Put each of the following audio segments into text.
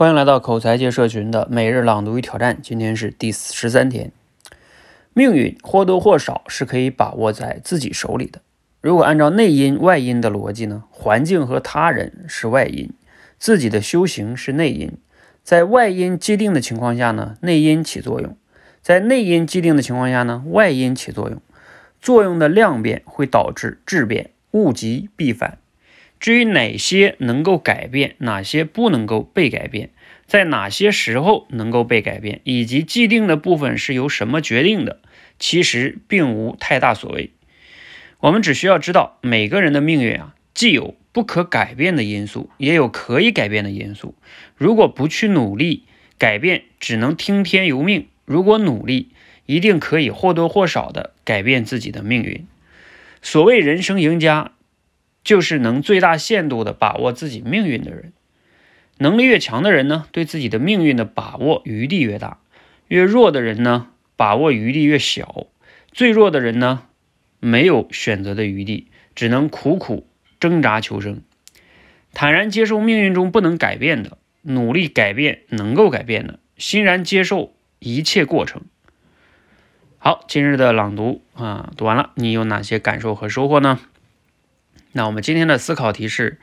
欢迎来到口才界社群的每日朗读与挑战，今天是第十三天。命运或多或少是可以把握在自己手里的。如果按照内因外因的逻辑呢，环境和他人是外因，自己的修行是内因。在外因既定的情况下呢，内因起作用；在内因既定的情况下呢，外因起作用。作用的量变会导致质变，物极必反。至于哪些能够改变，哪些不能够被改变，在哪些时候能够被改变，以及既定的部分是由什么决定的，其实并无太大所谓。我们只需要知道，每个人的命运啊，既有不可改变的因素，也有可以改变的因素。如果不去努力改变，只能听天由命；如果努力，一定可以或多或少的改变自己的命运。所谓人生赢家。就是能最大限度的把握自己命运的人，能力越强的人呢，对自己的命运的把握余地越大；越弱的人呢，把握余地越小。最弱的人呢，没有选择的余地，只能苦苦挣扎求生，坦然接受命运中不能改变的，努力改变能够改变的，欣然接受一切过程。好，今日的朗读啊，读完了，你有哪些感受和收获呢？那我们今天的思考题是：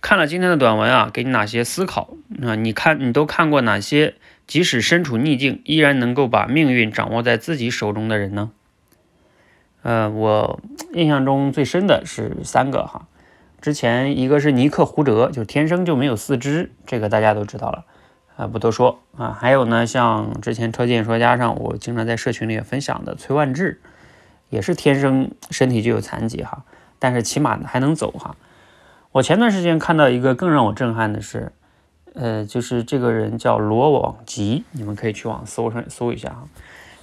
看了今天的短文啊，给你哪些思考？啊，你看你都看过哪些？即使身处逆境，依然能够把命运掌握在自己手中的人呢？呃，我印象中最深的是三个哈。之前一个是尼克胡哲，就天生就没有四肢，这个大家都知道了啊，不多说啊。还有呢，像之前车见说家上，我经常在社群里分享的崔万志，也是天生身体就有残疾哈。但是起码还能走哈。我前段时间看到一个更让我震撼的是，呃，就是这个人叫罗网吉，你们可以去网搜上搜一下哈。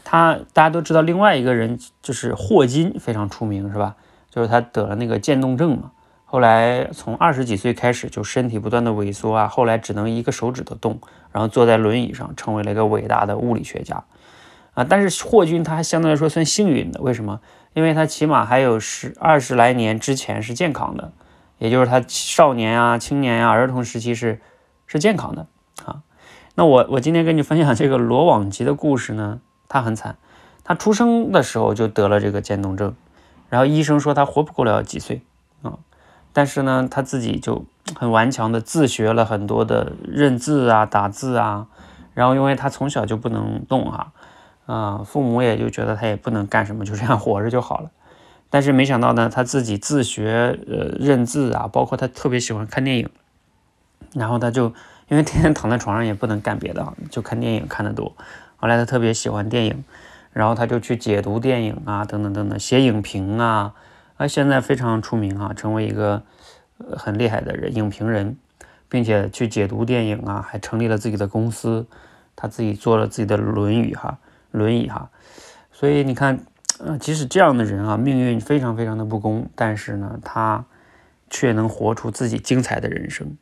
他大家都知道，另外一个人就是霍金非常出名是吧？就是他得了那个渐冻症嘛，后来从二十几岁开始就身体不断的萎缩啊，后来只能一个手指头动，然后坐在轮椅上，成为了一个伟大的物理学家啊。但是霍金他还相对来说算幸运的，为什么？因为他起码还有十二十来年之前是健康的，也就是他少年啊、青年啊、儿童时期是是健康的啊。那我我今天跟你分享这个罗网吉的故事呢，他很惨，他出生的时候就得了这个渐冻症，然后医生说他活不过了几岁啊，但是呢他自己就很顽强的自学了很多的认字啊、打字啊，然后因为他从小就不能动哈。啊，父母也就觉得他也不能干什么，就这样活着就好了。但是没想到呢，他自己自学呃认字啊，包括他特别喜欢看电影。然后他就因为天天躺在床上也不能干别的，就看电影看得多。后来他特别喜欢电影，然后他就去解读电影啊，等等等等，写影评啊。啊，现在非常出名啊，成为一个很厉害的人，影评人，并且去解读电影啊，还成立了自己的公司，他自己做了自己的《论语》哈。轮椅哈，所以你看，呃，即使这样的人啊，命运非常非常的不公，但是呢，他却能活出自己精彩的人生。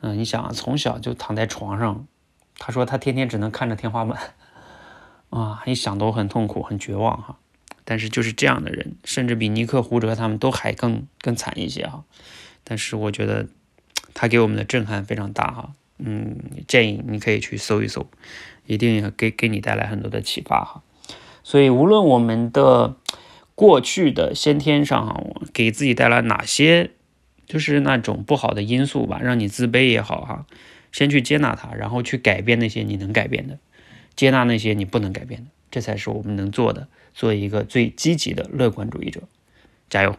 嗯，你想啊，从小就躺在床上，他说他天天只能看着天花板，啊，一想都很痛苦，很绝望哈。但是就是这样的人，甚至比尼克胡哲他们都还更更惨一些哈。但是我觉得他给我们的震撼非常大哈。嗯，建议你可以去搜一搜。一定要给给你带来很多的启发哈，所以无论我们的过去的先天上哈，给自己带来哪些就是那种不好的因素吧，让你自卑也好哈，先去接纳它，然后去改变那些你能改变的，接纳那些你不能改变的，这才是我们能做的，做一个最积极的乐观主义者，加油。